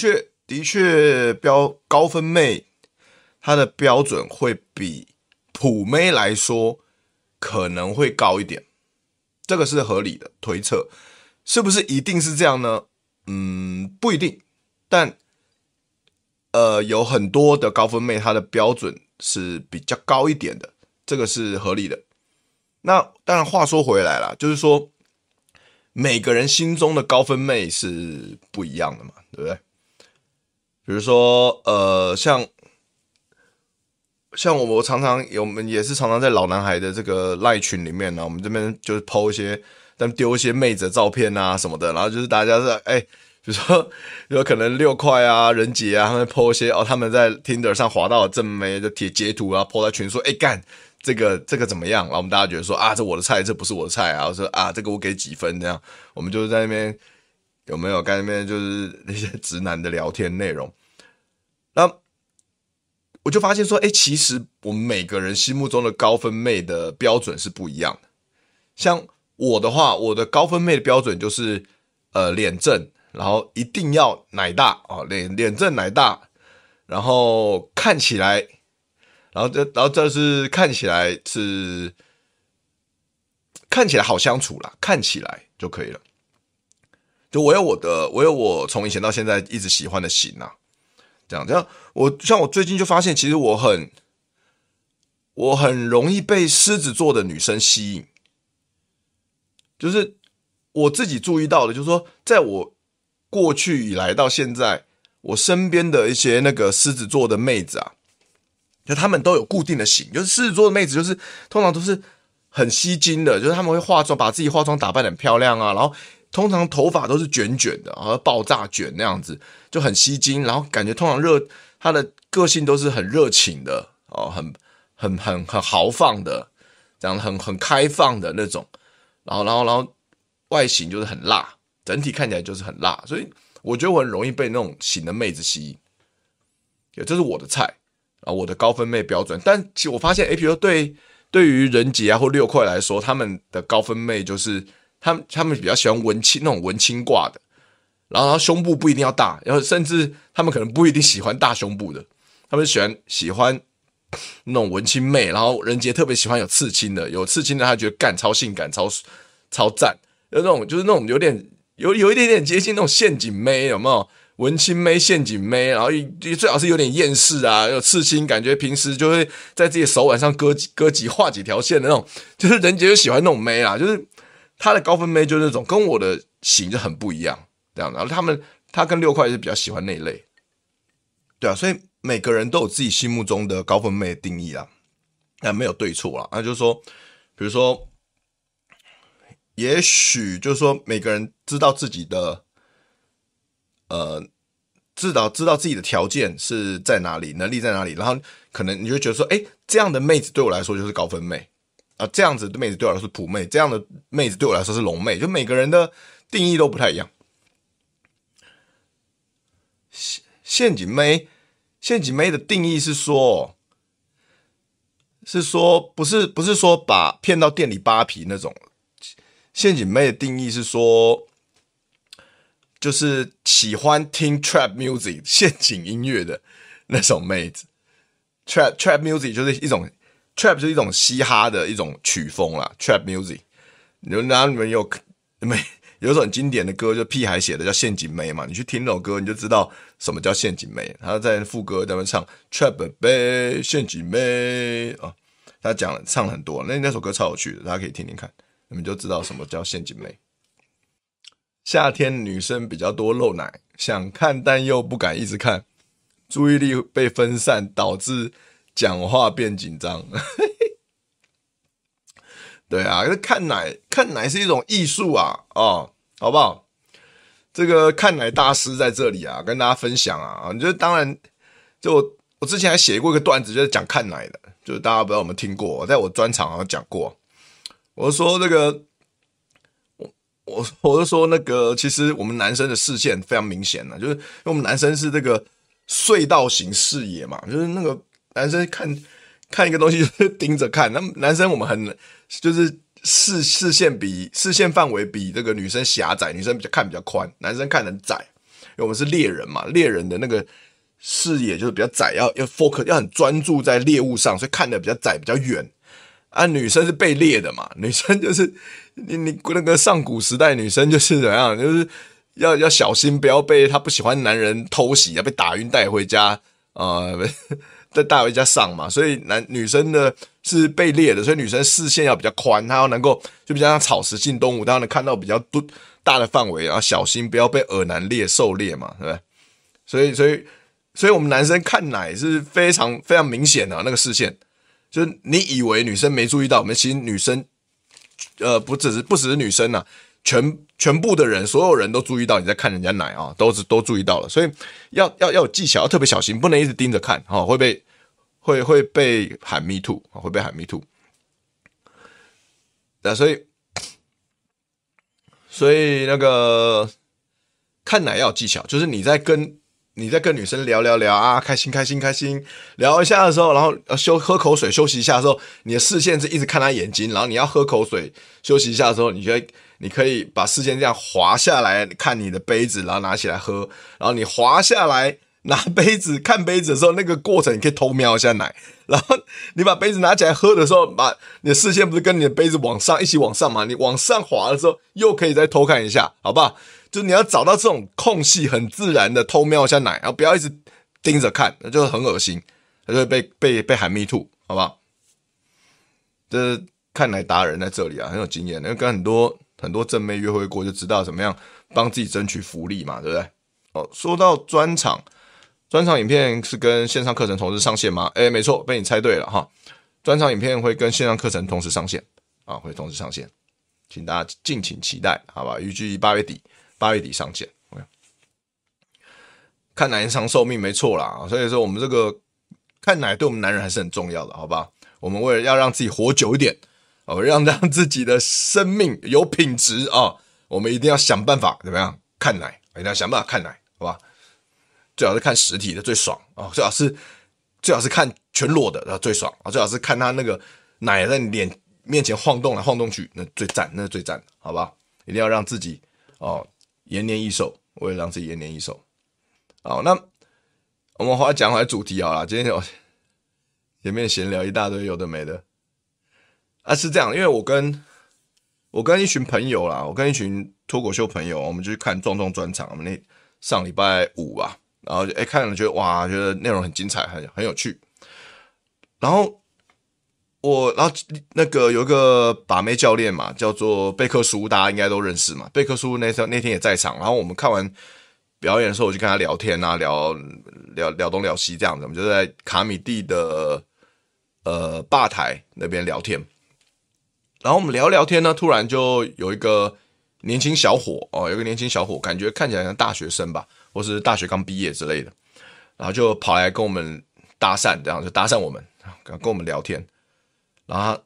确，的确，标高分妹，她的标准会比普妹来说可能会高一点，这个是合理的推测，是不是一定是这样呢？嗯，不一定，但呃，有很多的高分妹，她的标准是比较高一点的，这个是合理的。那当然，话说回来了，就是说每个人心中的高分妹是不一样的嘛，对不对？比如说，呃，像像我我常常有，我们也是常常在老男孩的这个赖群里面呢，我们这边就是抛一些，但丢一些妹子的照片啊什么的，然后就是大家是哎，比如说有可能六块啊、人杰啊，他们 po 一些哦，他们在 Tinder 上滑到的正妹的贴截图啊，po 在群说，哎干这个这个怎么样？然后我们大家觉得说啊，这我的菜，这不是我的菜啊，我说啊，这个我给几分这样，我们就是在那边有没有？在那边就是那些直男的聊天内容。那我就发现说，哎，其实我们每个人心目中的高分妹的标准是不一样的。像我的话，我的高分妹的标准就是，呃，脸正，然后一定要奶大哦，脸脸正奶大，然后看起来，然后这然后这是看起来是看起来好相处啦，看起来就可以了。就我有我的，我有我从以前到现在一直喜欢的型啊。这样，这样，我像我最近就发现，其实我很，我很容易被狮子座的女生吸引。就是我自己注意到的，就是说，在我过去以来到现在，我身边的一些那个狮子座的妹子啊，就她们都有固定的型，就是狮子座的妹子，就是通常都是很吸睛的，就是她们会化妆，把自己化妆打扮很漂亮啊，然后。通常头发都是卷卷的，然后爆炸卷那样子，就很吸睛。然后感觉通常热，他的个性都是很热情的哦，很很很很豪放的，这样很很开放的那种。然后然后然后外形就是很辣，整体看起来就是很辣。所以我觉得我很容易被那种型的妹子吸引，也这是我的菜啊，我的高分妹标准。但其实我发现，哎，比如对对于人杰啊或六块来说，他们的高分妹就是。他们他们比较喜欢文青那种文青挂的，然后然后胸部不一定要大，然后甚至他们可能不一定喜欢大胸部的，他们喜欢喜欢那种文青妹，然后人杰特别喜欢有刺青的，有刺青的他觉得干超性感超超赞，有那种就是那种有点有有一点点接近那种陷阱妹，有没有文青妹陷阱妹？然后最好是有点厌世啊，有刺青，感觉平时就会在自己手腕上割几割几画几条线的那种，就是人杰就喜欢那种妹啊，就是。他的高分妹就是那种跟我的型就很不一样，这样，然后他们他跟六块是比较喜欢那一类，对啊，所以每个人都有自己心目中的高分妹的定义啊，那没有对错啊，那就是说，比如说，也许就是说每个人知道自己的，呃，知道知道自己的条件是在哪里，能力在哪里，然后可能你就觉得说，哎，这样的妹子对我来说就是高分妹。啊，这样子的妹子对我来说是普妹，这样的妹子对我来说是龙妹，就每个人的定义都不太一样。陷陷阱妹，陷阱妹的定义是说，是说不是不是说把骗到店里扒皮那种。陷阱妹的定义是说，就是喜欢听 trap music 陷阱音乐的那种妹子。trap trap music 就是一种。Trap 是一种嘻哈的一种曲风啦，Trap music。你们哪你们有没 有一首很经典的歌，就屁孩写的叫《陷阱妹》嘛，你去听那首歌，你就知道什么叫陷阱妹。他在副歌在那边唱 Trap Baby 陷阱妹啊，他讲唱很多，那那首歌超有趣的，大家可以听听看，你们就知道什么叫陷阱妹。夏天女生比较多露奶，想看但又不敢一直看，注意力被分散，导致讲话变紧张。对啊，看奶看奶是一种艺术啊，哦，好不好？这个看奶大师在这里啊，跟大家分享啊。你就当然，就我之前还写过一个段子，就是讲看奶的，就是大家不知道有没有听过，在我专场好像讲过。我说这个，我我我就说那个，其实我们男生的视线非常明显的，就是因为我们男生是这个隧道型视野嘛，就是那个男生看看一个东西就是盯着看，那男生我们很。就是视视线比视线范围比这个女生狭窄，女生比较看比较宽，男生看很窄，因为我们是猎人嘛，猎人的那个视野就是比较窄，要要 focus 要很专注在猎物上，所以看得比较窄比较远。啊，女生是被猎的嘛，女生就是你你那个上古时代女生就是怎样，就是要要小心不要被她不喜欢男人偷袭，要被打晕带回家啊。在大回家上嘛，所以男女生呢是被猎的，所以女生视线要比较宽，她要能够就比较像草食性动物，她要能看到比较多大的范围，然后小心不要被耳男猎狩猎嘛，对不对？所以，所以，所以我们男生看奶是非常非常明显的那个视线，就是你以为女生没注意到，我们其实女生，呃，不只是不只是女生呐、全全部的人，所有人都注意到你在看人家奶啊，都是都注意到了，所以要要要有技巧，要特别小心，不能一直盯着看，哈，会被会会被喊 me too，会被喊 me too。那所以所以那个看奶要有技巧，就是你在跟你在跟女生聊聊聊啊，开心开心开心聊一下的时候，然后休喝口水休息一下的时候，你的视线是一直看她眼睛，然后你要喝口水休息一下的时候，你觉得。你可以把视线这样滑下来看你的杯子，然后拿起来喝。然后你滑下来拿杯子看杯子的时候，那个过程你可以偷瞄一下奶。然后你把杯子拿起来喝的时候，把你的视线不是跟你的杯子往上一起往上吗？你往上滑的时候，又可以再偷看一下，好不好？就你要找到这种空隙，很自然的偷瞄一下奶，然后不要一直盯着看，那就很恶心，就会被被被喊 me too，好不好？这是看来达人在这里啊，很有经验，因为跟很多。很多正妹约会过就知道怎么样帮自己争取福利嘛，对不对？哦，说到专场，专场影片是跟线上课程同时上线吗？诶，没错，被你猜对了哈。专场影片会跟线上课程同时上线啊，会同时上线，请大家敬请期待，好吧？预计八月底，八月底上线。看奶延长寿命没错啦，所以说我们这个看奶对我们男人还是很重要的，好吧？我们为了要让自己活久一点。哦，让让自己的生命有品质啊！我们一定要想办法怎么样看奶，一定要想办法看奶，好吧？最好是看实体的最爽啊！最好是最好是看全裸的，然后最爽啊！最好是看他那个奶在你脸面前晃动来晃动去，那最赞，那最赞，好吧？一定要让自己哦延年益寿，为了让自己延年益寿。好，那我们回来讲回来主题好了，今天有前面闲聊一大堆有的没的。啊，是这样，因为我跟我跟一群朋友啦，我跟一群脱口秀朋友，我们就去看壮壮专场。我们那上礼拜五吧，然后就哎看了，觉得哇，觉得内容很精彩，很很有趣。然后我，然后那个有一个把妹教练嘛，叫做贝克苏，大家应该都认识嘛。贝克苏那天那天也在场，然后我们看完表演的时候，我就跟他聊天啊，聊聊聊东聊西这样子。我们就在卡米蒂的呃吧台那边聊天。然后我们聊聊天呢，突然就有一个年轻小伙哦，有个年轻小伙，感觉看起来像大学生吧，或是大学刚毕业之类的，然后就跑来跟我们搭讪，这样就搭讪我们，跟跟我们聊天，然后，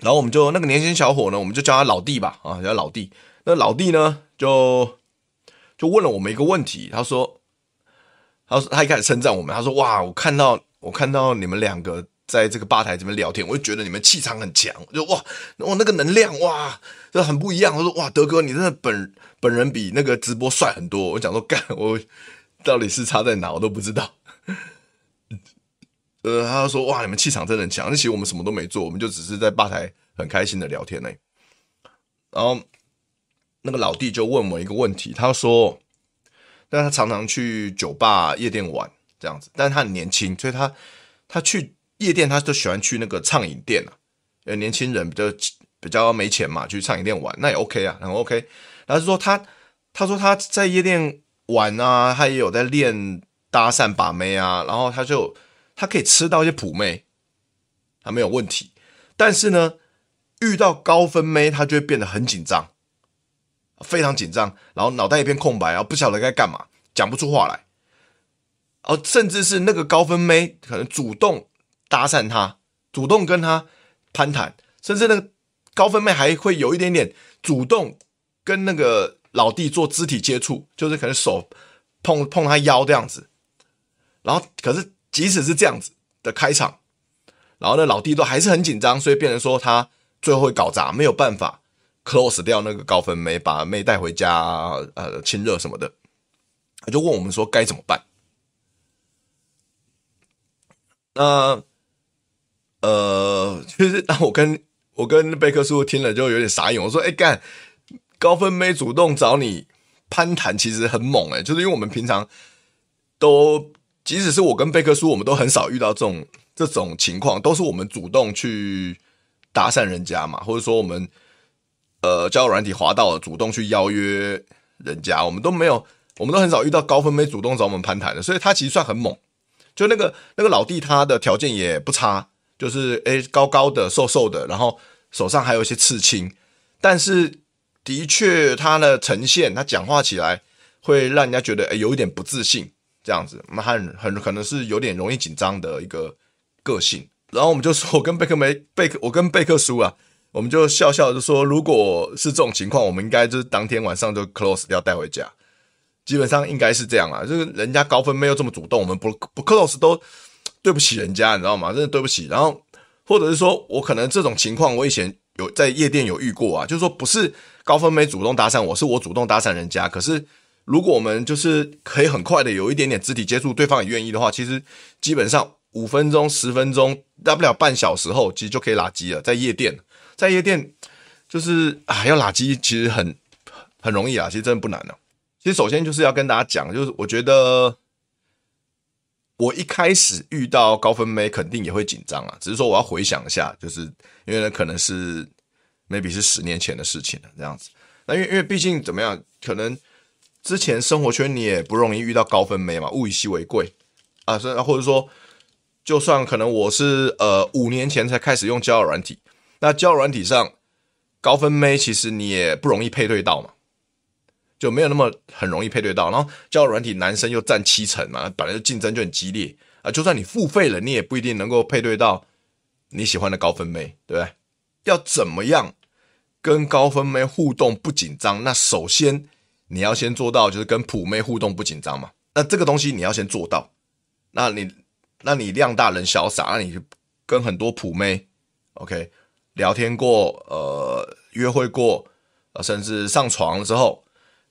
然后我们就那个年轻小伙呢，我们就叫他老弟吧，啊，叫老弟。那老弟呢，就就问了我们一个问题，他说，他说他一开始称赞我们，他说哇，我看到我看到你们两个。在这个吧台这边聊天，我就觉得你们气场很强，就哇，我那个能量哇，这很不一样。我说哇，德哥，你真的本本人比那个直播帅很多。我讲说干，我到底是差在哪，我都不知道。呃，他说哇，你们气场真的很强。那其实我们什么都没做，我们就只是在吧台很开心的聊天呢。然后，那个老弟就问我一个问题，他说，但他常常去酒吧、夜店玩这样子，但是他很年轻，所以他他去夜店，他都喜欢去那个畅饮店啊。呃，年轻人比较比较没钱嘛，去畅饮店玩那也 OK 啊，很 OK。然后是说他他说他在夜店玩啊，他也有在练搭讪把妹啊，然后他就他可以吃到一些普妹，他没有问题。但是呢，遇到高分妹，他就会变得很紧张，非常紧张，然后脑袋一片空白，然后不晓得该干嘛，讲不出话来。哦，甚至是那个高分妹可能主动搭讪他，主动跟他攀谈，甚至那个高分妹还会有一点点主动跟那个老弟做肢体接触，就是可能手碰碰他腰这样子。然后，可是即使是这样子的开场。然后呢，老弟都还是很紧张，所以变成说他最后会搞砸，没有办法 close 掉那个高分妹，把妹带回家，呃，亲热什么的。他就问我们说该怎么办？那，呃，就是当我跟我跟贝克叔听了就有点傻眼，我说：“哎，干高分妹主动找你攀谈，其实很猛哎，就是因为我们平常都，即使是我跟贝克叔，我们都很少遇到这种。”这种情况都是我们主动去搭讪人家嘛，或者说我们呃交友软体滑到了，主动去邀约人家，我们都没有，我们都很少遇到高分妹主动找我们攀谈的，所以他其实算很猛。就那个那个老弟，他的条件也不差，就是诶高高的、瘦瘦的，然后手上还有一些刺青，但是的确他的呈现，他讲话起来会让人家觉得诶有一点不自信，这样子，那很很可能是有点容易紧张的一个。个性，然后我们就说，我跟贝克梅贝克，我跟贝克叔啊，我们就笑笑就说，如果是这种情况，我们应该就是当天晚上就 close 掉带回家，基本上应该是这样啊，就是人家高分没有这么主动，我们不不 close 都对不起人家，你知道吗？真的对不起。然后或者是说我可能这种情况，我以前有在夜店有遇过啊，就是说不是高分没主动搭讪我，是我主动搭讪人家。可是如果我们就是可以很快的有一点点肢体接触，对方也愿意的话，其实基本上。五分钟、十分钟，大不了半小时后，其实就可以拉机了。在夜店，在夜店，就是啊，要拉机其实很很容易啊，其实真的不难的啊。其实首先就是要跟大家讲，就是我觉得我一开始遇到高分妹，肯定也会紧张啊。只是说我要回想一下，就是因为呢，可能是 maybe 是十年前的事情了，这样子。那因为因为毕竟怎么样，可能之前生活圈你也不容易遇到高分妹嘛，物以稀为贵啊，所以或者说。就算可能我是呃五年前才开始用交友软体，那交友软体上高分妹其实你也不容易配对到嘛，就没有那么很容易配对到。然后交友软体男生又占七成嘛，本来就竞争就很激烈啊。就算你付费了，你也不一定能够配对到你喜欢的高分妹，对不对？要怎么样跟高分妹互动不紧张？那首先你要先做到就是跟普妹互动不紧张嘛。那这个东西你要先做到，那你。那你量大人潇洒，那你跟很多普妹，OK，聊天过，呃，约会过，呃，甚至上床之后，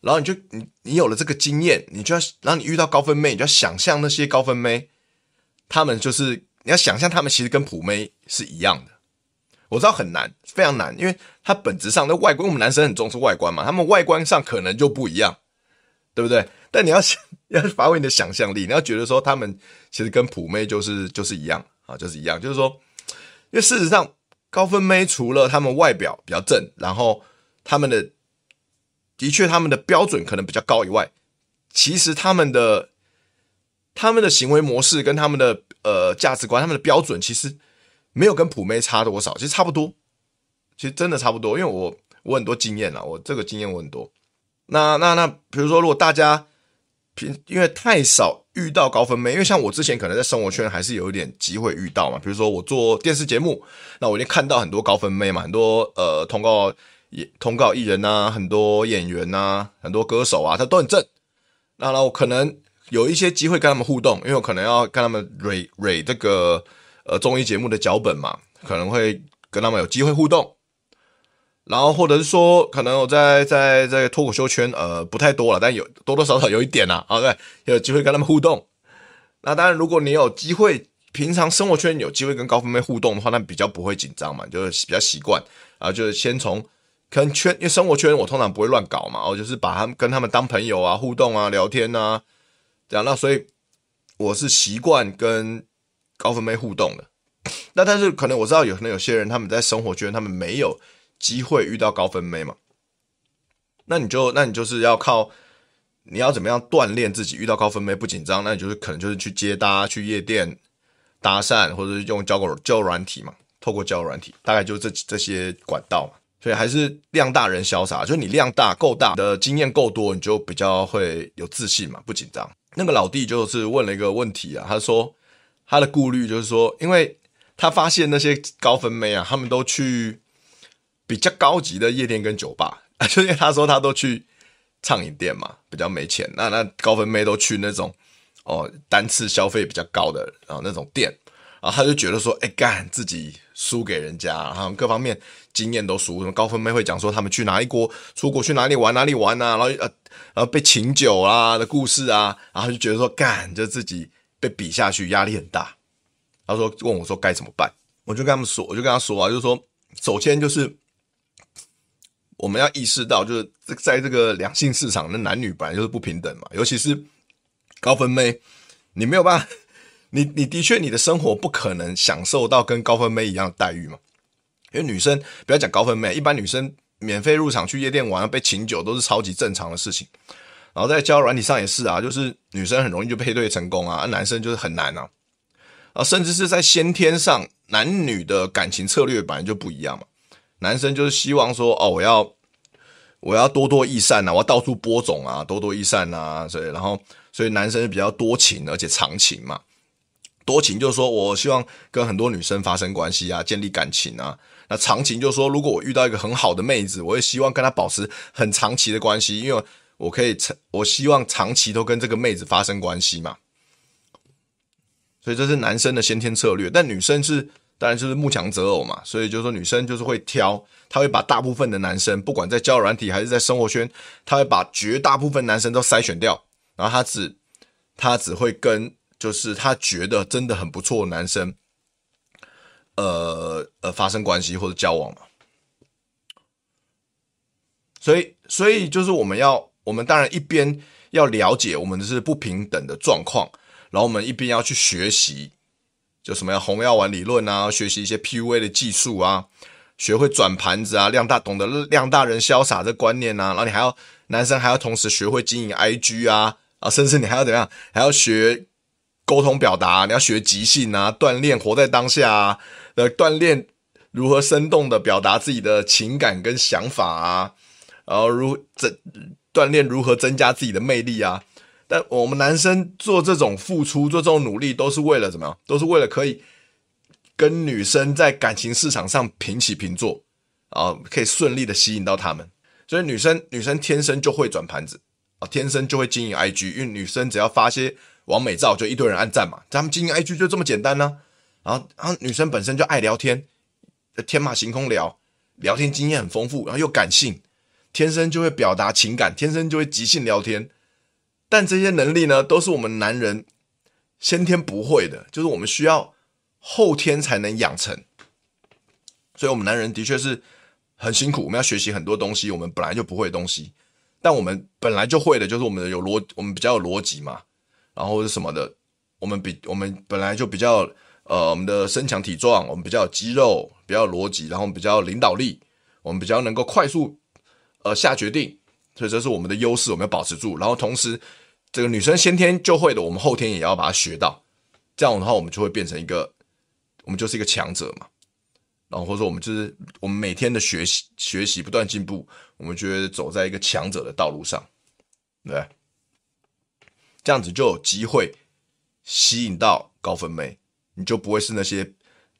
然后你就你你有了这个经验，你就要，然后你遇到高分妹，你就要想象那些高分妹，他们就是你要想象他们其实跟普妹是一样的。我知道很难，非常难，因为他本质上的外观，我们男生很重视外观嘛，他们外观上可能就不一样，对不对？但你要想，要发挥你的想象力，你要觉得说他们其实跟普妹就是就是一样啊，就是一样，就是说，因为事实上高分妹除了他们外表比较正，然后他们的的确他们的标准可能比较高以外，其实他们的他们的行为模式跟他们的呃价值观，他们的标准其实没有跟普妹差多少，其实差不多，其实真的差不多。因为我我很多经验了，我这个经验我很多。那那那，比如说如果大家平。因为太少遇到高分妹，因为像我之前可能在生活圈还是有一点机会遇到嘛。比如说我做电视节目，那我已经看到很多高分妹嘛，很多呃通告也通告艺人呐，很多演员呐，很多歌手啊，他都很正。那我可能有一些机会跟他们互动，因为我可能要跟他们蕊蕊这个呃综艺节目的脚本嘛，可能会跟他们有机会互动。然后或者是说，可能我在在在脱口秀圈，呃，不太多了，但有多多少少有一点啦，啊，对，有机会跟他们互动。那当然，如果你有机会，平常生活圈有机会跟高分妹互动的话，那比较不会紧张嘛，就是比较习惯啊，就是先从可能圈，因为生活圈我通常不会乱搞嘛，我就是把他们跟他们当朋友啊，互动啊，聊天啊，这样。那所以我是习惯跟高分妹互动的。那但是可能我知道有可能有些人他们在生活圈他们没有机会遇到高分妹嘛，那你就那你就是要靠你要怎么样锻炼自己遇到高分妹不紧张，那你就是可能就是去接搭去夜店搭讪，或者是用交友交友软体嘛，透过交友软体，大概就这这些管道嘛。所以还是量大人潇洒，就是你量大够大的经验够多，你就比较会有自信嘛，不紧张。那个老弟就是问了一个问题啊，他说他的顾虑就是说，因为他发现那些高分妹啊，他们都去比较高级的夜店跟酒吧，就因为他说他都去畅饮店嘛，比较没钱。那那高分妹都去那种哦单次消费比较高的然后那种店，然后他就觉得说，哎干自己输给人家，然后各方面。经验都输，什么高分妹会讲说他们去哪一国出国去哪里玩哪里玩啊，然后呃然后被请酒啊的故事啊，然后就觉得说干就自己被比下去压力很大。他说问我说该怎么办，我就跟他们说，我就跟他说啊，就是说首先就是我们要意识到，就是在这个两性市场的男女本来就是不平等嘛，尤其是高分妹，你没有办法，你你的确你的生活不可能享受到跟高分妹一样的待遇嘛。因为女生不要讲高分妹，一般女生免费入场去夜店玩被请酒都是超级正常的事情。然后在交友软体上也是啊，就是女生很容易就配对成功啊，男生就是很难啊。啊，甚至是在先天上，男女的感情策略本来就不一样嘛。男生就是希望说，哦，我要我要多多益善啊，我要到处播种啊，多多益善啊，所以然后所以男生比较多情而且长情嘛。多情就是说我希望跟很多女生发生关系啊，建立感情啊。那长情就是说，如果我遇到一个很好的妹子，我也希望跟她保持很长期的关系，因为我可以长，我希望长期都跟这个妹子发生关系嘛。所以这是男生的先天策略，但女生是当然就是慕强择偶嘛。所以就是说女生就是会挑，她会把大部分的男生，不管在交友软体还是在生活圈，她会把绝大部分男生都筛选掉，然后她只她只会跟就是他觉得真的很不错的男生。呃呃，发生关系或者交往嘛，所以所以就是我们要，我们当然一边要了解我们的是不平等的状况，然后我们一边要去学习，就什么呀，红药丸理论啊，学习一些 PUA 的技术啊，学会转盘子啊，量大懂得量大人潇洒这观念啊，然后你还要男生还要同时学会经营 IG 啊啊，甚至你还要怎样，还要学沟通表达，你要学即兴啊，锻炼活在当下啊。呃，锻炼如何生动的表达自己的情感跟想法啊，然后如增锻炼如何增加自己的魅力啊。但我们男生做这种付出，做这种努力，都是为了怎么样？都是为了可以跟女生在感情市场上平起平坐，啊可以顺利的吸引到她们。所以女生女生天生就会转盘子啊，天生就会经营 IG，因为女生只要发些王美照，就一堆人按赞嘛。咱们经营 IG 就这么简单呢、然后，然后女生本身就爱聊天，天马行空聊，聊天经验很丰富，然后又感性，天生就会表达情感，天生就会即兴聊天。但这些能力呢，都是我们男人先天不会的，就是我们需要后天才能养成。所以，我们男人的确是很辛苦，我们要学习很多东西，我们本来就不会的东西。但我们本来就会的，就是我们有逻，我们比较有逻辑嘛，然后是什么的，我们比我们本来就比较。呃，我们的身强体壮，我们比较有肌肉，比较有逻辑，然后比较有领导力，我们比较能够快速呃下决定，所以这是我们的优势，我们要保持住。然后同时，这个女生先天就会的，我们后天也要把它学到，这样的话，我们就会变成一个，我们就是一个强者嘛。然后或者说，我们就是我们每天的学习学习不断进步，我们就会走在一个强者的道路上，对，这样子就有机会吸引到高分妹。你就不会是那些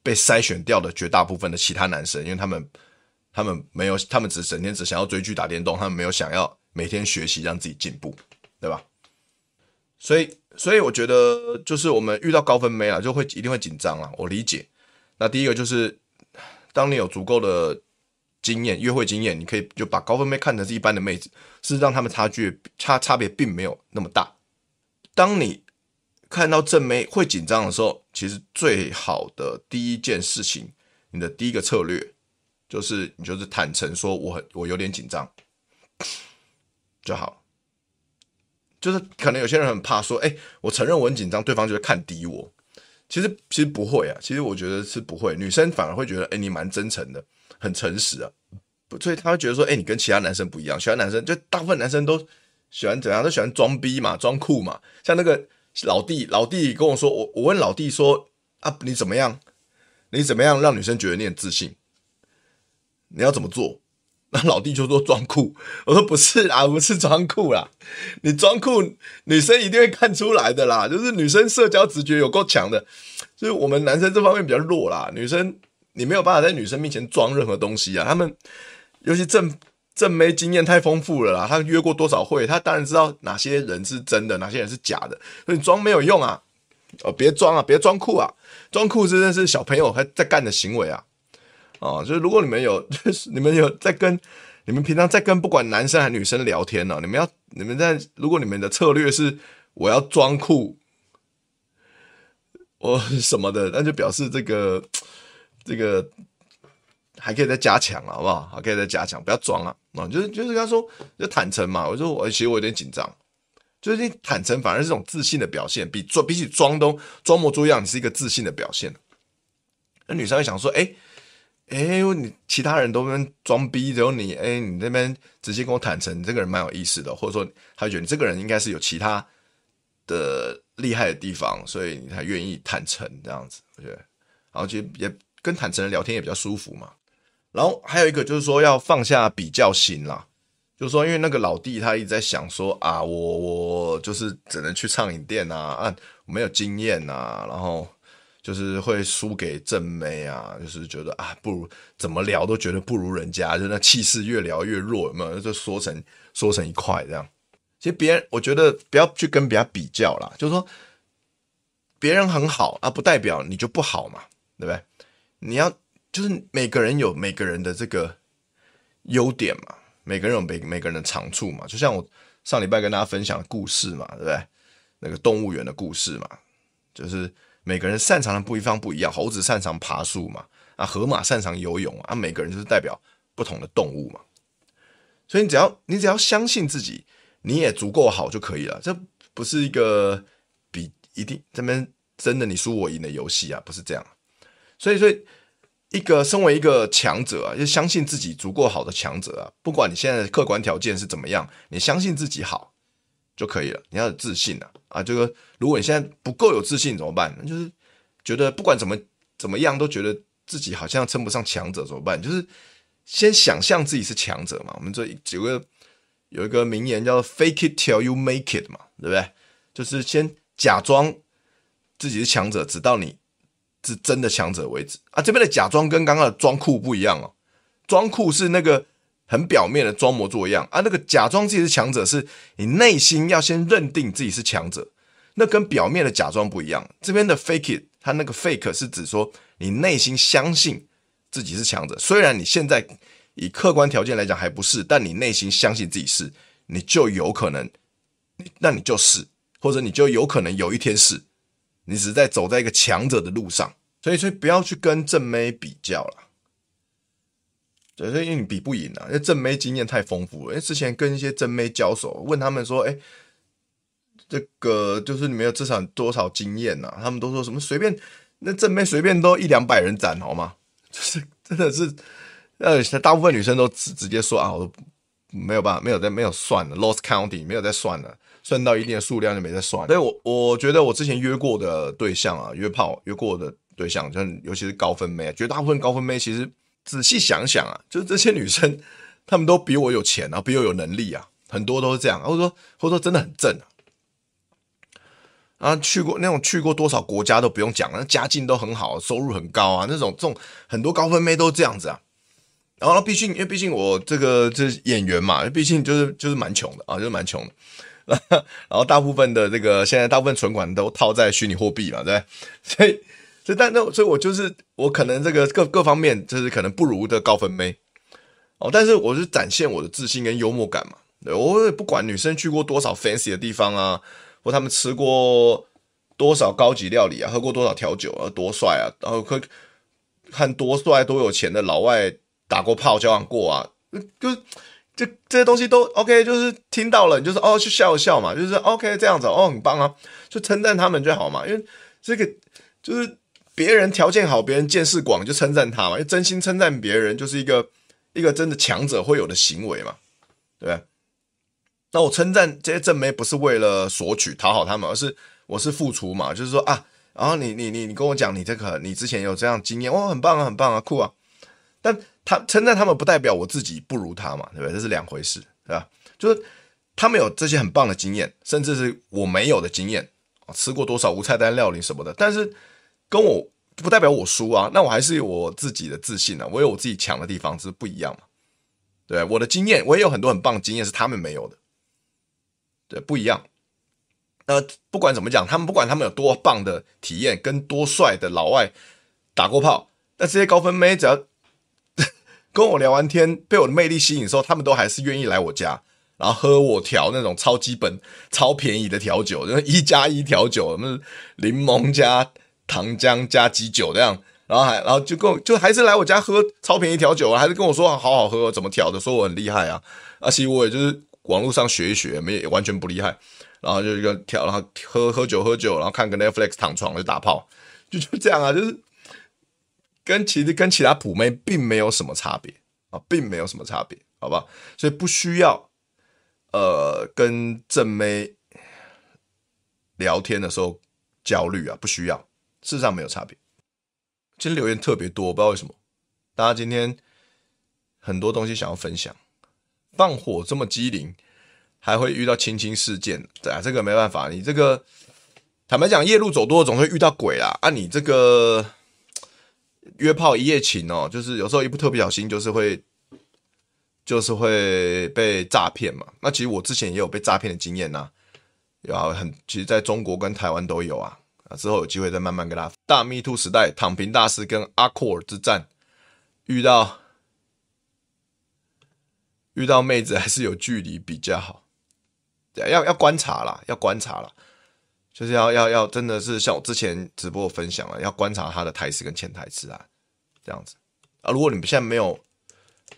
被筛选掉的绝大部分的其他男生，因为他们他们没有，他们只整天只想要追剧打电动，他们没有想要每天学习让自己进步，对吧？所以，所以我觉得就是我们遇到高分妹啊，就会一定会紧张啊。我理解。那第一个就是，当你有足够的经验，约会经验，你可以就把高分妹看成是一般的妹子，事实上他们差距差差别并没有那么大。当你看到正妹会紧张的时候，其实最好的第一件事情，你的第一个策略就是你就是坦诚说我很我有点紧张就好。就是可能有些人很怕说，哎，我承认我很紧张，对方就会看低我。其实其实不会啊，其实我觉得是不会，女生反而会觉得，哎，你蛮真诚的，很诚实啊。所以他会觉得说，哎，你跟其他男生不一样，其他男生就大部分男生都喜欢怎样？都喜欢装逼嘛，装酷嘛。像那个老弟，老弟跟我说，我我问老弟说，啊，你怎么样？你怎么样让女生觉得你很自信？你要怎么做？那老弟就说装酷，我说不是啦，不是装酷啦，你装酷，女生一定会看出来的啦。就是女生社交直觉有够强的，就是我们男生这方面比较弱啦。女生你没有办法在女生面前装任何东西啊。他们尤其正正妹经验太丰富了啦，他约过多少会，他当然知道哪些人是真的，哪些人是假的。所以你装没有用啊，哦，别装啊，别装酷啊，装酷真的是小朋友还在干的行为啊。哦，就是如果你们有，你们有在跟你们平常在跟不管男生还女生聊天呢，你们要你们在如果你们的策略是我要装酷，我什么的，那就表示这个这个还可以再加强了，好不好？还可以再加强，不要装啊！啊，就是就是跟他说就坦诚嘛，我说我其实我有点紧张，就是你坦诚反而是这种自信的表现，比装比起装都装模作样，你是一个自信的表现。那女生会想说，哎。哎，你其他人都跟装逼，只有你，哎，你那边直接跟我坦诚，你这个人蛮有意思的，或者说他觉得你这个人应该是有其他的厉害的地方，所以你才愿意坦诚这样子，我觉得，然后其实也跟坦诚人聊天也比较舒服嘛。然后还有一个就是说要放下比较心啦，就是说因为那个老弟他一直在想说啊，我我就是只能去畅饮店啊，啊，没有经验啊，然后。就是会输给正妹啊，就是觉得啊，不如怎么聊都觉得不如人家，就那气势越聊越弱，有没有？就缩成缩成一块这样。其实别人，我觉得不要去跟别人比较啦，就是说别人很好啊，不代表你就不好嘛，对不对？你要就是每个人有每个人的这个优点嘛，每个人有每每个人的长处嘛。就像我上礼拜跟大家分享的故事嘛，对不对？那个动物园的故事嘛，就是。每个人擅长的不一方不一样，猴子擅长爬树嘛，啊，河马擅长游泳啊，每个人就是代表不同的动物嘛，所以你只要你只要相信自己，你也足够好就可以了，这不是一个比一定这边真的你输我赢的游戏啊，不是这样，所以所以一个身为一个强者啊，就相信自己足够好的强者啊，不管你现在的客观条件是怎么样，你相信自己好就可以了，你要有自信啊。啊，这个如果你现在不够有自信怎么办？那就是觉得不管怎么怎么样，都觉得自己好像称不上强者怎么办？就是先想象自己是强者嘛。我们这有个有一个名言叫 “fake it till you make it” 嘛，对不对？就是先假装自己是强者，直到你是真的强者为止。啊，这边的假装跟刚刚的装酷不一样哦。装酷是那个。很表面的装模作样啊，那个假装自己是强者，是你内心要先认定自己是强者，那跟表面的假装不一样。这边的 fake 它那个 fake 是指说你内心相信自己是强者，虽然你现在以客观条件来讲还不是，但你内心相信自己是，你就有可能，那你就是，或者你就有可能有一天是，你只是在走在一个强者的路上，所以所以不要去跟正妹比较了。对，所以因为你比不赢啊，因为正妹经验太丰富了。因为之前跟一些正妹交手，问他们说：“哎，这个就是你们有至少多少经验呐？”他们都说什么随便，那正妹随便都一两百人斩，好吗？就是真的是，呃，大部分女生都直直接说啊，我都没有办法，没有在没有算了，lost counting，没有在算了，算到一定的数量就没在算了。所以我我觉得我之前约过的对象啊，约炮约过的对象，就尤其是高分妹，绝大部分高分妹其实。仔细想想啊，就是这些女生，她们都比我有钱啊，比我有能力啊，很多都是这样，或者说或者说真的很正啊，啊，去过那种去过多少国家都不用讲了，家境都很好，收入很高啊，那种这种很多高分妹都这样子啊。然后毕竟因为毕竟我这个这是演员嘛，毕竟就是就是蛮穷的啊，就是蛮穷的。然后大部分的这个现在大部分存款都套在虚拟货币嘛，对？所以。所以，但那所以，我就是我可能这个各各方面就是可能不如的高分妹哦，但是我是展现我的自信跟幽默感嘛。对，我也不管女生去过多少 fancy 的地方啊，或他们吃过多少高级料理啊，喝过多少调酒啊，多帅啊，然后看多帅多有钱的老外打过炮、交往过啊，就就这些东西都 OK，就是听到了，你就是哦，去笑一笑嘛，就是 OK 这样子哦，很棒啊，就称赞他们就好嘛，因为这个就是别人条件好，别人见识广，就称赞他嘛，因为真心称赞别人就是一个一个真的强者会有的行为嘛，对？那我称赞这些正妹不是为了索取讨好他们，而是我是付出嘛，就是说啊，然后你你你你跟我讲你这个你之前有这样经验，哦，很棒啊，很棒啊，酷啊。但他称赞他们不代表我自己不如他嘛，对不对？这是两回事，对吧？就是他们有这些很棒的经验，甚至是我没有的经验，吃过多少无菜单料理什么的，但是跟我不代表我输啊，那我还是有我自己的自信啊，我有我自己强的地方，是不一样嘛，对，我的经验，我也有很多很棒的经验是他们没有的。对，不一样。那不管怎么讲，他们不管他们有多棒的体验，跟多帅的老外打过炮，那这些高分妹只要跟我聊完天，被我的魅力吸引的时候，他们都还是愿意来我家，然后喝我调那种超基本、超便宜的调酒，就是一加一调酒，什么柠檬加糖浆加基酒这样，然后还然后就跟我就还是来我家喝超便宜调酒啊，还是跟我说好好喝，怎么调的，说我很厉害啊。而且我也就是。网络上学一学，没完全不厉害，然后就一个调，然后喝喝酒喝酒，然后看个 Netflix，躺床就打炮，就就这样啊，就是跟其实跟其他普妹并没有什么差别啊，并没有什么差别，好吧？所以不需要呃跟正妹聊天的时候焦虑啊，不需要，事实上没有差别。今天留言特别多，不知道为什么，大家今天很多东西想要分享。放火这么机灵，还会遇到亲亲事件，对啊，这个没办法。你这个坦白讲，夜路走多了总会遇到鬼啦。啊，你这个约炮一夜情哦，就是有时候一不特别小心，就是会就是会被诈骗嘛。那其实我之前也有被诈骗的经验呐，有很，其实在中国跟台湾都有啊。啊，之后有机会再慢慢跟他。大 Me Too 时代，躺平大师跟阿库尔之战遇到。遇到妹子还是有距离比较好，要要观察啦，要观察啦，就是要要要，真的是像我之前直播分享了，要观察他的台词跟潜台词啊，这样子啊。如果你们现在没有，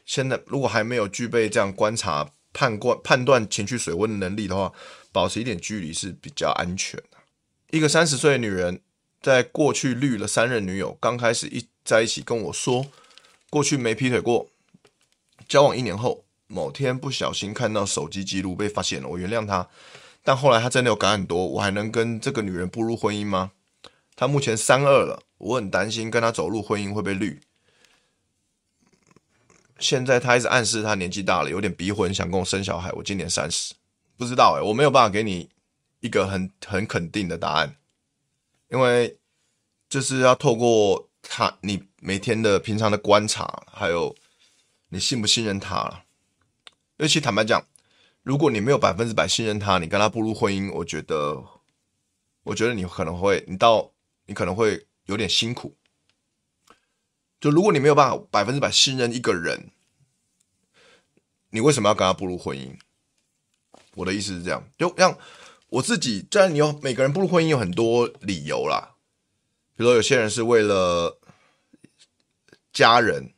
现在如果还没有具备这样观察、判断、判断情绪水温的能力的话，保持一点距离是比较安全的。一个三十岁的女人，在过去绿了三任女友，刚开始一在一起跟我说，过去没劈腿过，交往一年后。某天不小心看到手机记录被发现了，我原谅他，但后来他真的有改很多，我还能跟这个女人步入婚姻吗？他目前三二了，我很担心跟他走入婚姻会被绿。现在他一直暗示他年纪大了，有点逼婚，想跟我生小孩。我今年三十，不知道诶，我没有办法给你一个很很肯定的答案，因为就是要透过他你每天的平常的观察，还有你信不信任他了。尤其坦白讲，如果你没有百分之百信任他，你跟他步入婚姻，我觉得，我觉得你可能会，你到你可能会有点辛苦。就如果你没有办法百分之百信任一个人，你为什么要跟他步入婚姻？我的意思是这样，就像我自己，虽然你有每个人步入婚姻有很多理由啦，比如说有些人是为了家人，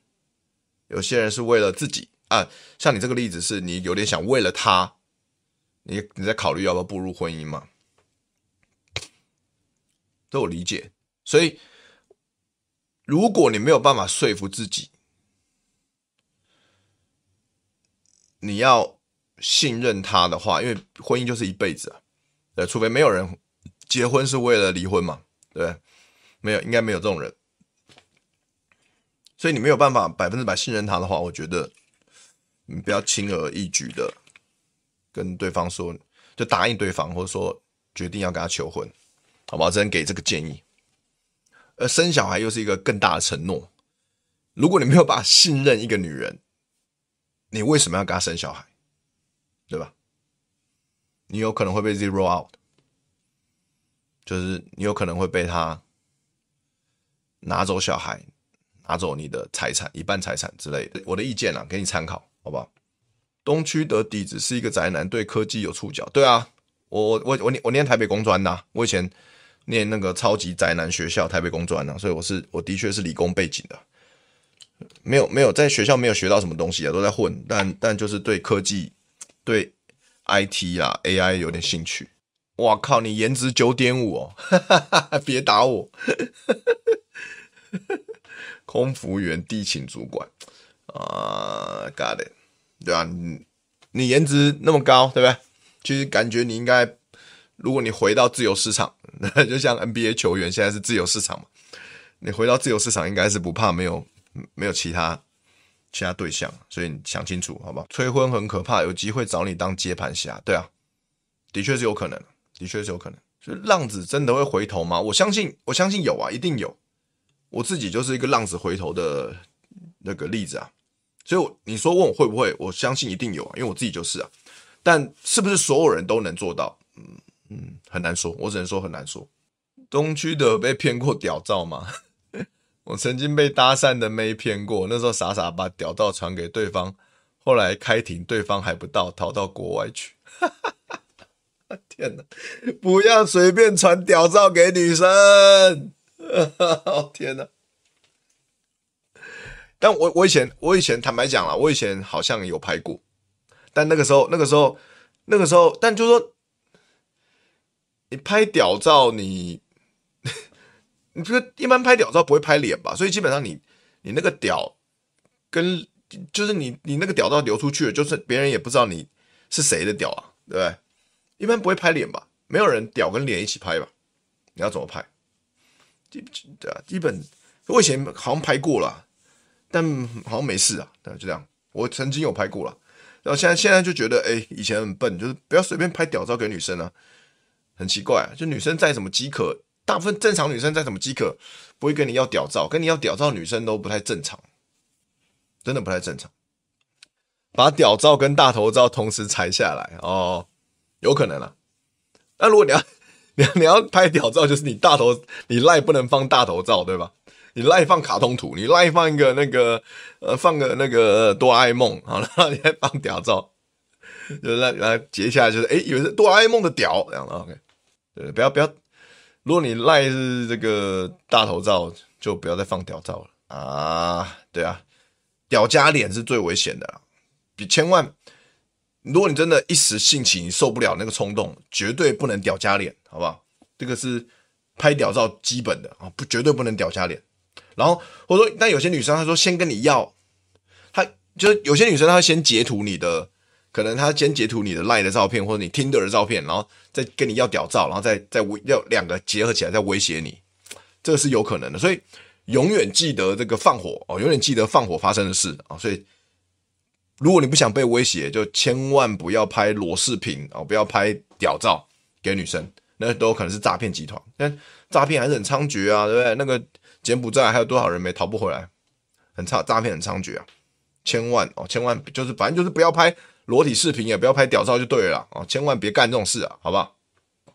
有些人是为了自己。啊，像你这个例子，是你有点想为了他，你你在考虑要不要步入婚姻嘛？这我理解。所以，如果你没有办法说服自己，你要信任他的话，因为婚姻就是一辈子啊，对，除非没有人结婚是为了离婚嘛，对，没有，应该没有这种人。所以你没有办法百分之百信任他的话，我觉得。你不要轻而易举的跟对方说，就答应对方，或者说决定要跟他求婚，好不好？只能给这个建议。而生小孩又是一个更大的承诺。如果你没有办法信任一个女人，你为什么要跟她生小孩？对吧？你有可能会被 zero out，就是你有可能会被她拿走小孩，拿走你的财产，一半财产之类的。我的意见啊，给你参考。好吧？东区的底子是一个宅男，对科技有触角。对啊，我我我念我念台北工专的，我以前念那个超级宅男学校台北工专的，所以我是我的确是理工背景的。没有没有在学校没有学到什么东西啊，都在混，但但就是对科技对 IT 啊 AI 有点兴趣。哇靠，你颜值九点五哦，别打我。空服员地勤主管啊、Got it，对啊，你你颜值那么高，对不对？其实感觉你应该，如果你回到自由市场，就像 NBA 球员现在是自由市场嘛，你回到自由市场应该是不怕没有没有其他其他对象，所以你想清楚好不好？催婚很可怕，有机会找你当接盘侠，对啊，的确是有可能，的确是有可能。所以浪子真的会回头吗？我相信，我相信有啊，一定有。我自己就是一个浪子回头的那个例子啊，所以你说问我会不会，我相信一定有啊，因为我自己就是啊。但是不是所有人都能做到？嗯嗯，很难说，我只能说很难说。东区的被骗过屌照吗？我曾经被搭讪的妹骗过，那时候傻傻把屌照传给对方，后来开庭，对方还不到，逃到国外去。天哪，不要随便传屌照给女生。天哪！但我我以前我以前坦白讲了，我以前好像有拍过，但那个时候那个时候那个时候，但就说，你拍屌照你，你 你这个一般拍屌照不会拍脸吧？所以基本上你你那个屌跟就是你你那个屌照流出去了，就是别人也不知道你是谁的屌啊，对不对？一般不会拍脸吧？没有人屌跟脸一起拍吧？你要怎么拍？对啊，基本我以前好像拍过了，但好像没事啊。对，就这样。我曾经有拍过了，然后现在现在就觉得，哎，以前很笨，就是不要随便拍屌照给女生啊，很奇怪啊。就女生再怎么饥渴，大部分正常女生再怎么饥渴，不会跟你要屌照，跟你要屌照女生都不太正常，真的不太正常。把屌照跟大头照同时裁下来哦，有可能啊。那如果你要。你你要拍屌照，就是你大头，你赖不能放大头照，对吧？你赖放卡通图，你赖放一个那个呃，放个那个哆啦 A 梦，好了，然后你还放屌照，就是来来截下来，就是哎，以为是哆啦 A 梦的屌，这样 OK，对，不要不要，如果你赖是这个大头照，就不要再放屌照了啊，对啊，屌加脸是最危险的，比千万。如果你真的一时兴起，你受不了那个冲动，绝对不能屌加脸，好不好？这个是拍屌照基本的啊，不绝对不能屌加脸。然后或者说，但有些女生她说先跟你要，她就是有些女生她先截图你的，可能她先截图你的 LINE 的照片或者你 Tinder 的照片，然后再跟你要屌照，然后再再威要两个结合起来再威胁你，这个是有可能的。所以永远记得这个放火哦，永远记得放火发生的事啊，所以。如果你不想被威胁，就千万不要拍裸视频哦，不要拍屌照给女生，那都可能是诈骗集团。但诈骗还是很猖獗啊，对不对？那个柬埔寨还有多少人没逃不回来？很差，诈骗很猖獗啊！千万哦，千万就是反正就是不要拍裸体视频，也不要拍屌照就对了哦，千万别干这种事啊，好不好？